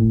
La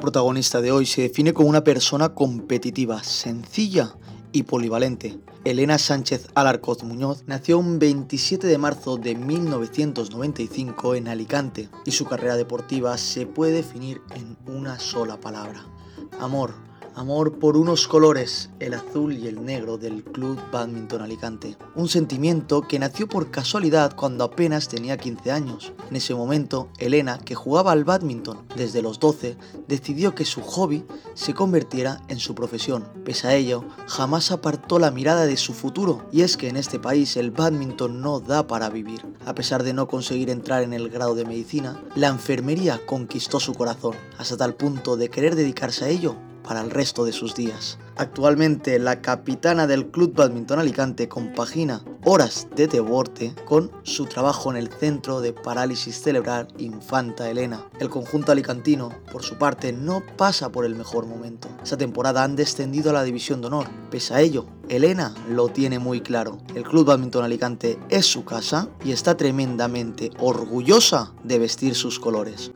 protagonista de hoy se define como una persona competitiva, sencilla y polivalente. Elena Sánchez Alarcoz Muñoz nació un 27 de marzo de 1995 en Alicante y su carrera deportiva se puede definir en una sola palabra, amor amor por unos colores, el azul y el negro del Club Badminton Alicante. Un sentimiento que nació por casualidad cuando apenas tenía 15 años. En ese momento, Elena, que jugaba al badminton desde los 12, decidió que su hobby se convirtiera en su profesión. Pese a ello, jamás apartó la mirada de su futuro, y es que en este país el badminton no da para vivir. A pesar de no conseguir entrar en el grado de medicina, la enfermería conquistó su corazón, hasta tal punto de querer dedicarse a ello para el resto de sus días. Actualmente la capitana del Club Badminton Alicante compagina horas de deporte con su trabajo en el Centro de Parálisis Cerebral Infanta Elena. El conjunto alicantino, por su parte, no pasa por el mejor momento. Esta temporada han descendido a la División de Honor. Pese a ello, Elena lo tiene muy claro. El Club Badminton Alicante es su casa y está tremendamente orgullosa de vestir sus colores.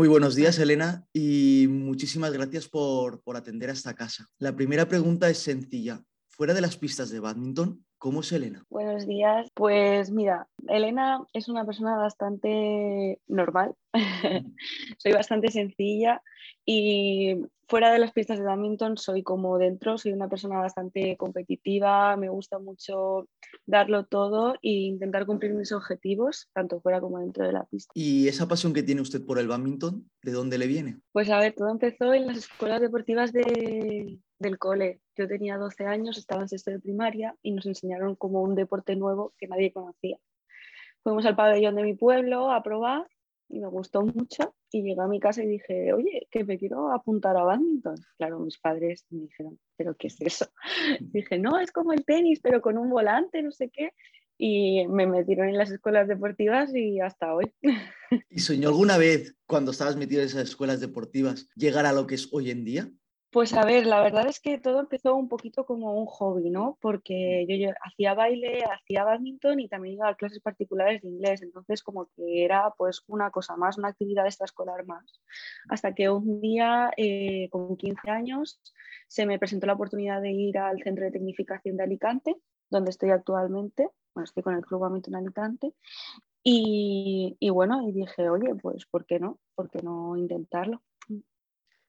Muy buenos días, Elena, y muchísimas gracias por, atender a esta casa. La primera pregunta es sencilla. Fuera de las pistas de badminton, ¿cómo es Elena? Buenos días. Pues mira, Elena es una persona bastante normal. Soy bastante sencilla y fuera de las pistas de badminton soy como dentro, soy una persona bastante competitiva, me gusta mucho darlo todo e intentar cumplir mis objetivos, tanto fuera como dentro de la pista. ¿Y esa pasión que tiene usted por el badminton, de dónde le viene? Pues a ver, todo empezó en las escuelas deportivas del cole. Yo tenía 12 años, estaba en sexto de primaria y nos enseñaron como un deporte nuevo que nadie conocía. Fuimos al pabellón de mi pueblo a probar y me gustó mucho y llegué a mi casa y dije, oye, que me quiero apuntar a badminton. Claro, mis padres me dijeron, ¿pero qué es eso? dije, no, es como el tenis, pero con un volante, no sé qué. Y me metieron en las escuelas deportivas y hasta hoy. ¿Y soñó alguna vez, cuando estabas metido en esas escuelas deportivas, llegar a lo que es hoy en día? Pues a ver, la verdad es que todo empezó un poquito como un hobby, ¿no? Porque yo, hacía baile, hacía badminton y también iba a clases particulares de inglés, entonces como que era pues una cosa más, una actividad extraescolar más. Hasta que un día, eh, con 15 años, se me presentó la oportunidad de ir al Centro de Tecnificación de Alicante, donde estoy actualmente, bueno, estoy con el Club Badminton Alicante, y, y bueno, y dije, oye, pues ¿por qué no? ¿Por qué no intentarlo?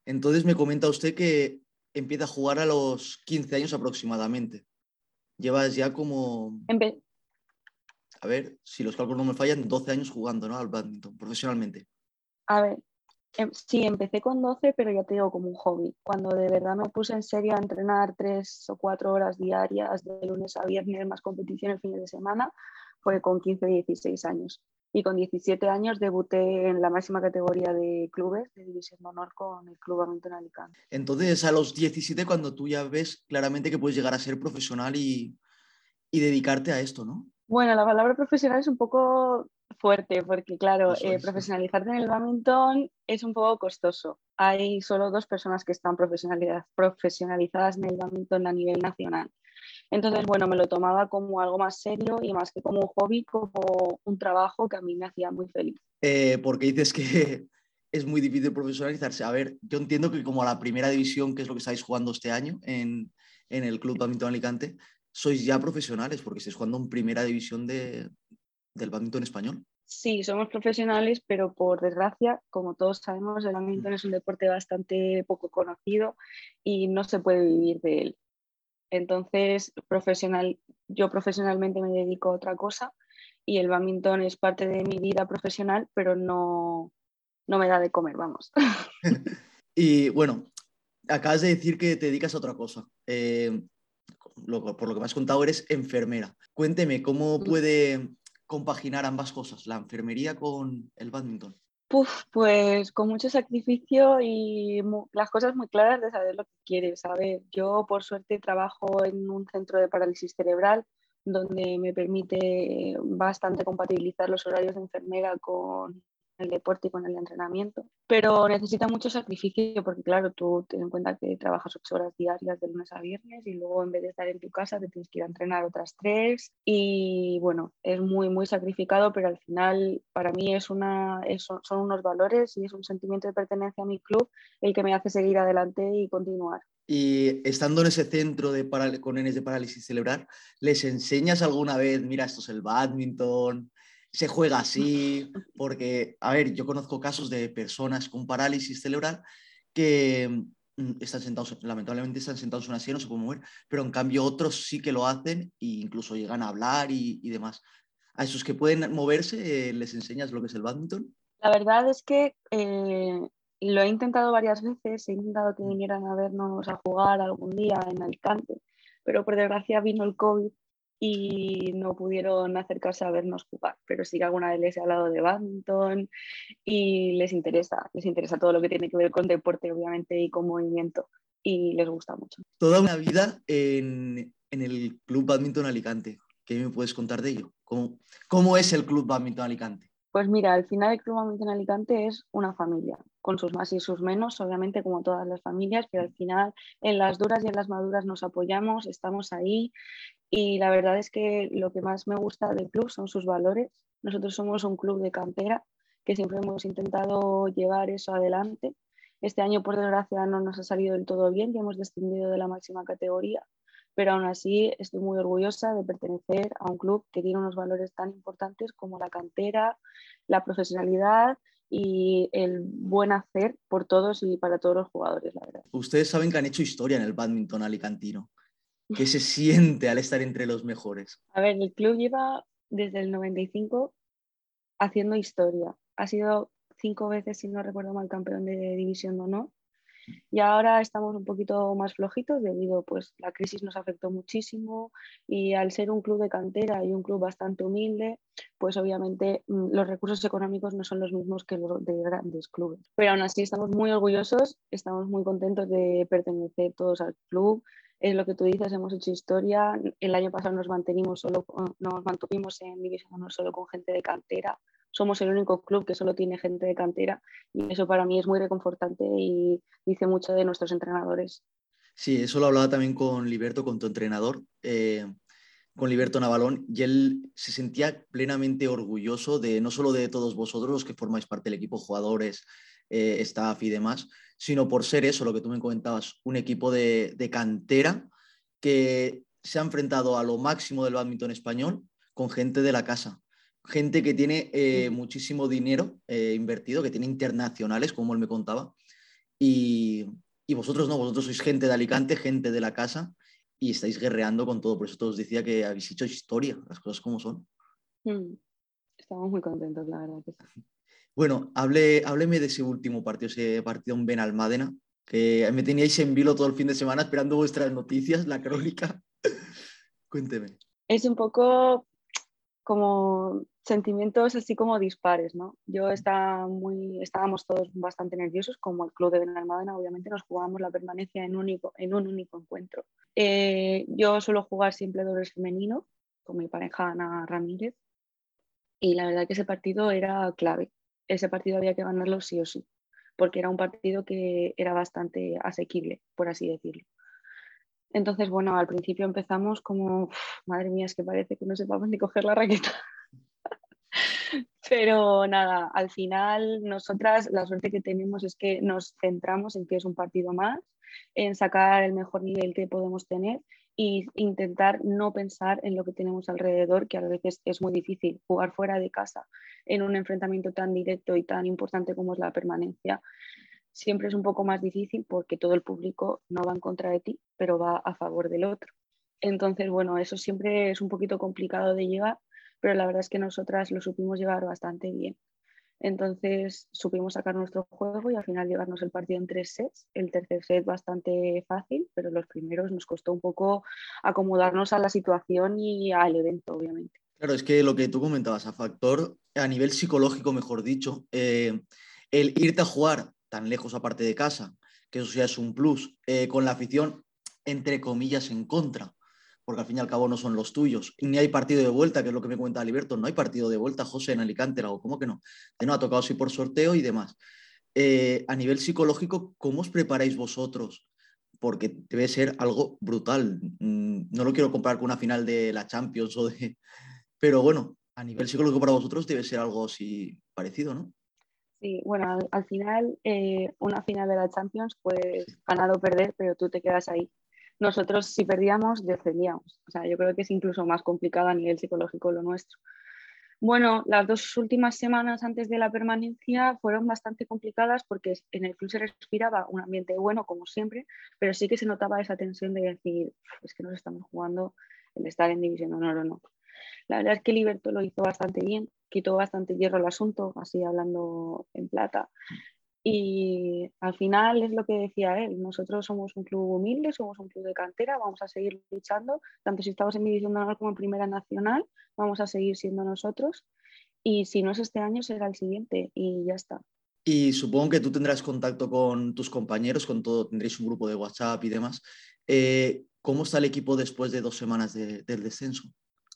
Entonces me comenta usted que empieza a jugar a los 15 años aproximadamente. Llevas ya como... a ver, si los cálculos no me fallan, 12 años jugando ¿no? al badminton profesionalmente. A ver, em, sí, empecé con 12, pero ya te digo como un hobby. Cuando de verdad me puse en serio a entrenar 3 o 4 horas diarias de lunes a viernes, más competición el fin de semana, fue con 15 o 16 años y con 17 años debuté en la máxima categoría de clubes de División de Honor con el Club Badminton Alicante. Entonces, a los 17, cuando tú ya ves claramente que puedes llegar a ser profesional y, y dedicarte a esto, ¿no? Bueno, la palabra profesional es un poco fuerte porque, claro, eh, profesionalizarte en el badminton es un poco costoso. Hay solo dos personas que están profesionalizadas en el badminton a nivel nacional. Entonces, bueno, me lo tomaba como algo más serio y más que como un hobby, como un trabajo que a mí me hacía muy feliz. Eh, porque dices que es muy difícil profesionalizarse. A ver, yo entiendo que como la primera división, que es lo que estáis jugando este año en, el Club Badminton Alicante, sois ya profesionales porque estáis jugando en primera división de, del badminton español. Sí, somos profesionales, pero por desgracia, como todos sabemos, el badminton es un deporte bastante poco conocido y no se puede vivir de él. Entonces, profesional, yo profesionalmente me dedico a otra cosa y el badminton es parte de mi vida profesional, pero no, no me da de comer, vamos. y bueno, acabas de decir que te dedicas a otra cosa. Eh, por lo que me has contado, eres enfermera. Cuénteme, ¿cómo mm. puede compaginar ambas cosas, la enfermería con el badminton? Pues con mucho sacrificio y las cosas muy claras de saber lo que quieres. saber. yo por suerte trabajo en un centro de parálisis cerebral donde me permite bastante compatibilizar los horarios de enfermera con el deporte y con el entrenamiento, pero necesita mucho sacrificio porque claro, tú ten en cuenta que trabajas ocho horas diarias de lunes a viernes y luego en vez de estar en tu casa te tienes que ir a entrenar otras tres y bueno, es muy, muy sacrificado, pero al final para mí es una, son unos valores y es un sentimiento de pertenencia a mi club el que me hace seguir adelante y continuar. Y estando en ese centro de con nenes de parálisis cerebral, ¿les enseñas alguna vez, mira, esto es el badminton, se juega así? Porque, a ver, yo conozco casos de personas con parálisis cerebral que mm, están sentados, lamentablemente están sentados en una silla, no se pueden mover, pero en cambio otros sí que lo hacen e incluso llegan a hablar y, demás. A esos que pueden moverse, eh, ¿les enseñas lo que es el badminton? La verdad es que eh, lo he intentado varias veces, he intentado que vinieran a vernos a jugar algún día en Alicante, pero por desgracia vino el COVID y no pudieron acercarse a vernos jugar, pero sí que alguna vez les he hablado de badminton y les interesa, les interesa todo lo que tiene que ver con deporte, obviamente, y con movimiento, y les gusta mucho. Toda una vida en, en el Club Badminton Alicante. ¿Qué me puedes contar de ello? ¿Cómo, cómo es el Club Badminton Alicante? Pues mira, al final el Club Badminton Alicante es una familia, con sus más y sus menos, obviamente como todas las familias, pero al final en las duras y en las maduras nos apoyamos, estamos ahí y la verdad es que lo que más me gusta del club son sus valores. Nosotros somos un club de cantera que siempre hemos intentado llevar eso adelante. Este año, por desgracia, no nos ha salido del todo bien, ya hemos descendido de la máxima categoría, pero aún así estoy muy orgullosa de pertenecer a un club que tiene unos valores tan importantes como la cantera, la profesionalidad y el buen hacer por todos y para todos los jugadores, la verdad. Ustedes saben que han hecho historia en el badminton alicantino. ¿Qué se siente al estar entre los mejores? A ver, el club lleva desde el 95 haciendo historia. Ha sido cinco veces, si no recuerdo mal, campeón de división de honor y ahora estamos un poquito más flojitos debido, pues la crisis nos afectó muchísimo y al ser un club de cantera y un club bastante humilde, pues obviamente mm, los recursos económicos no son los mismos que los de grandes clubes. Pero aún así estamos muy orgullosos, estamos muy contentos de pertenecer todos al club. Es lo que tú dices, hemos hecho historia. El año pasado nos mantenimos solo, nos mantuvimos en división solo con gente de cantera somos el único club que solo tiene gente de cantera y eso para mí es muy reconfortante y dice mucho de nuestros entrenadores. Sí, eso lo hablaba también con Liberto, con tu entrenador, eh, con Liberto Navalón, y él se sentía plenamente orgulloso de no solo de todos vosotros los que formáis parte del equipo, jugadores, eh, staff y demás, sino por ser eso, lo que tú me comentabas, un equipo de, de cantera que se ha enfrentado a lo máximo del badminton español con gente de la casa gente que tiene eh, muchísimo dinero eh, invertido, que tiene internacionales, como él me contaba, y, vosotros no, vosotros sois gente de Alicante, gente de la casa, y estáis guerreando con todo. Por eso todos decía que habéis hecho historia, las cosas como son. Mm. Estamos muy contentos, la verdad. Bueno, hable, hábleme de ese último partido, ese partido en Benalmádena, que me teníais en vilo todo el fin de semana esperando vuestras noticias, la crónica. Cuénteme. Es un poco como sentimientos así como dispares, ¿no? Yo estaba muy, estábamos todos bastante nerviosos, como el club de Benalmádena, obviamente nos jugábamos la permanencia en, único, en un único encuentro. Eh, yo suelo jugar siempre dobles femenino con mi pareja Ana Ramírez y la verdad que ese partido era clave. Ese partido había que ganarlo sí o sí, porque era un partido que era bastante asequible, por así decirlo. Entonces, bueno, al principio empezamos como, madre mía, es que parece que no sepamos ni coger la raqueta. Pero nada, al final nosotras la suerte que tenemos es que nos centramos en que es un partido más, en sacar el mejor nivel que podemos tener e intentar no pensar en lo que tenemos alrededor, que a veces es muy difícil jugar fuera de casa en un enfrentamiento tan directo y tan importante como es la permanencia siempre es un poco más difícil porque todo el público no va en contra de ti, pero va a favor del otro. Entonces, bueno, eso siempre es un poquito complicado de llevar, pero la verdad es que nosotras lo supimos llevar bastante bien. Entonces supimos sacar nuestro juego y al final llevarnos el partido en tres sets. El tercer set bastante fácil, pero los primeros nos costó un poco acomodarnos a la situación y al evento, obviamente. Claro, es que lo que tú comentabas, a factor, a nivel psicológico, mejor dicho, eh, el irte a jugar tan lejos aparte de casa, que eso ya es un plus, eh, con la afición, entre comillas, en contra. porque al fin y al cabo no son los tuyos. Ni hay partido de vuelta, que es lo que me cuenta Alberto. No hay partido de vuelta, José, en Alicante, o ¿cómo que no? No ha tocado así por sorteo y demás. Eh, a nivel psicológico, ¿cómo os preparáis vosotros? Porque debe ser algo brutal. Mm, no lo quiero comparar con una final de la Champions o de... Pero bueno, a nivel psicológico para vosotros debe ser algo así parecido, ¿no? Sí, bueno, al, final eh, una final de la Champions, pues ganar o perder, pero tú te quedas ahí. Nosotros si perdíamos, descendíamos. O sea, yo creo que es incluso más complicado a nivel psicológico lo nuestro. Bueno, las dos últimas semanas antes de la permanencia fueron bastante complicadas porque en el club se respiraba un ambiente bueno, como siempre, pero sí que se notaba esa tensión de decir, es que nos estamos jugando el estar en división de honor o no. La verdad es que Liberto lo hizo bastante bien, quitó bastante hierro al asunto, así hablando en plata. Y al final es lo que decía él, nosotros somos un club humilde, somos un club de cantera, vamos a seguir luchando, tanto si estamos en División de como en Primera Nacional, vamos a seguir siendo nosotros. Y si no es este año, será el siguiente y ya está. Y supongo que tú tendrás contacto con tus compañeros, con todo, tendréis un grupo de WhatsApp y demás. Eh, ¿Cómo está el equipo después de dos semanas del descenso?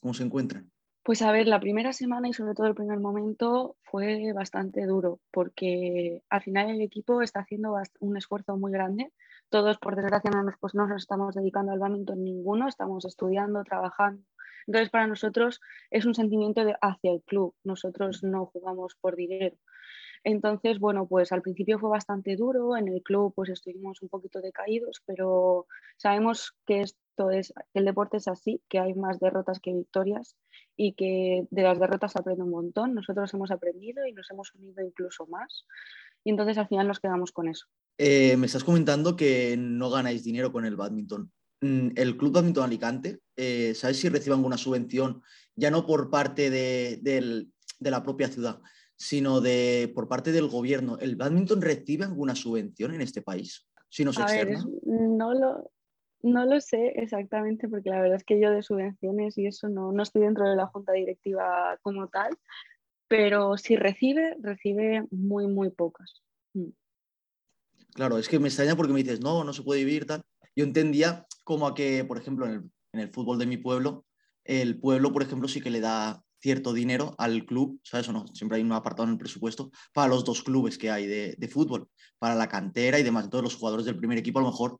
¿Cómo se encuentran? Pues a ver, la primera semana y sobre todo el primer momento fue bastante duro porque al final el equipo está haciendo un esfuerzo muy grande. Todos, por desgracia, no nos, pues no nos estamos dedicando al badminton ninguno, estamos estudiando, trabajando. Entonces, para nosotros es un sentimiento de hacia el club. Nosotros no jugamos por dinero. Entonces, bueno, pues al principio fue bastante duro, en el club pues estuvimos un poquito decaídos, pero sabemos que es, el deporte es así, que hay más derrotas que victorias y que de las derrotas se aprende un montón. Nosotros hemos aprendido y nos hemos unido incluso más. Y entonces al final nos quedamos con eso. Eh, me estás comentando que no ganáis dinero con el badminton. Mm, el Club Badminton Alicante, eh, ¿sabes si recibe alguna subvención, ya no por parte de, de, la propia ciudad, sino de, por parte del gobierno? ¿El badminton recibe alguna subvención en este país? Si no, ver, no, lo, no lo sé exactamente porque la verdad es que yo de subvenciones y eso no, estoy dentro de la junta directiva como tal, pero si recibe, recibe muy, muy pocas. Mm. Claro, es que me extraña porque me dices, no, no se puede vivir tal. Yo entendía como a que, por ejemplo, en el, fútbol de mi pueblo, el pueblo, por ejemplo, sí que le da cierto dinero al club, ¿sabes o no? Siempre hay un apartado en el presupuesto para los dos clubes que hay de, de fútbol, para la cantera y demás. Todos los jugadores del primer equipo a lo mejor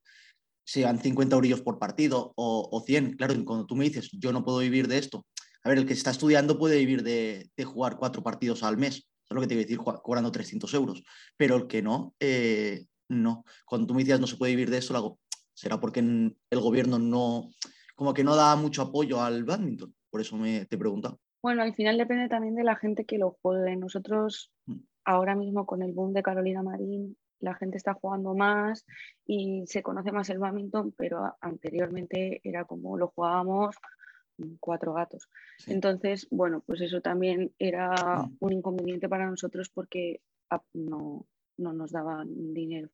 sean 50 euros por partido o, o 100. Claro, cuando tú me dices, yo no puedo vivir de esto, a ver, el que está estudiando puede vivir de, jugar cuatro partidos al mes, es lo que te iba a decir, cobrando 300 euros, pero el que no, eh, no. Cuando tú me dices no se puede vivir de esto, hago, será porque el gobierno no, como que no da mucho apoyo al badminton, por eso me, te pregunto. Bueno, al final depende también de la gente que lo juegue. Nosotros mm. ahora mismo con el boom de Carolina Marín la gente está jugando más y se conoce más el badminton, pero anteriormente era como lo jugábamos cuatro gatos. Entonces, bueno, pues eso también era mm. un inconveniente para nosotros porque ah, no, nos daban dinero.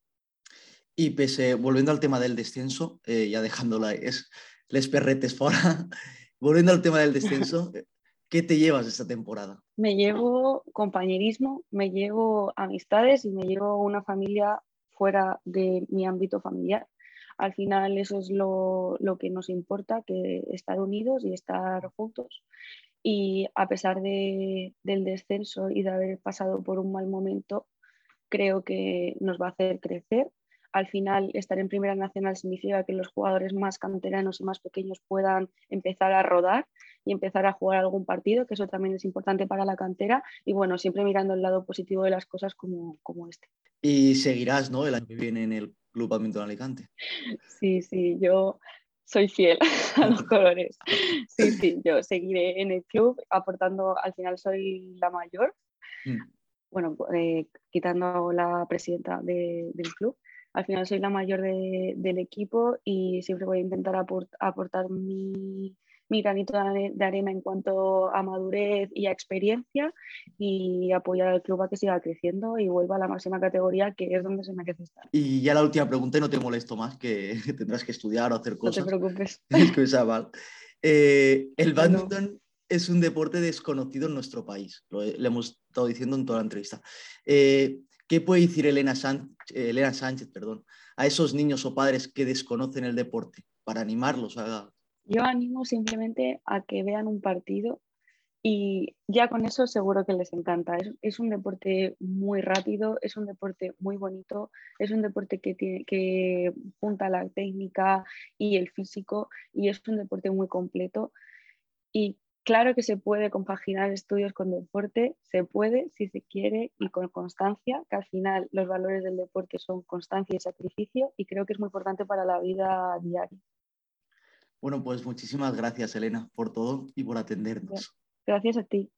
Y pese, volviendo al tema del descenso, eh, ya dejándola, es les perretes fuera, volviendo al tema del descenso, ¿Qué te llevas esta temporada? Me llevo compañerismo, me llevo amistades y me llevo una familia fuera de mi ámbito familiar. Al final eso es lo, que nos importa, que estar unidos y estar juntos. Y a pesar del descenso y de haber pasado por un mal momento, creo que nos va a hacer crecer. Al final, estar en Primera Nacional significa que los jugadores más canteranos y más pequeños puedan empezar a rodar y empezar a jugar algún partido, que eso también es importante para la cantera y bueno, siempre mirando el lado positivo de las cosas como, como este. Y seguirás, ¿no? El año que viene en el Club Badminton Alicante. Sí, sí, yo soy fiel a los colores. Sí, sí, yo seguiré en el club aportando, al final soy la mayor, mm. bueno, eh, quitando la presidenta del club, al final soy la mayor del equipo y siempre voy a intentar aportar mi, mi granito de arena en cuanto a madurez y a experiencia y apoyar al club a que siga creciendo y vuelva a la máxima categoría que es donde se merece estar. Y ya la última pregunta y no te molesto más, que tendrás que estudiar o hacer cosas. No te preocupes. Es que. Eh, el badminton es un deporte desconocido en nuestro país, lo, le hemos estado diciendo en toda la entrevista. Eh, ¿Qué puede decir Elena, Elena Sánchez perdón, a esos niños o padres que desconocen el deporte para animarlos a yo animo simplemente a que vean un partido y ya con eso seguro que les encanta. Es, un deporte muy rápido, es un deporte muy bonito, es un deporte que, tiene, que junta la técnica y el físico y es un deporte muy completo. Y claro que se puede compaginar estudios con deporte, se puede si se quiere y con constancia, que al final los valores del deporte son constancia y sacrificio y creo que es muy importante para la vida diaria. Bueno, pues muchísimas gracias, Elena, por todo y por atendernos. Gracias a ti.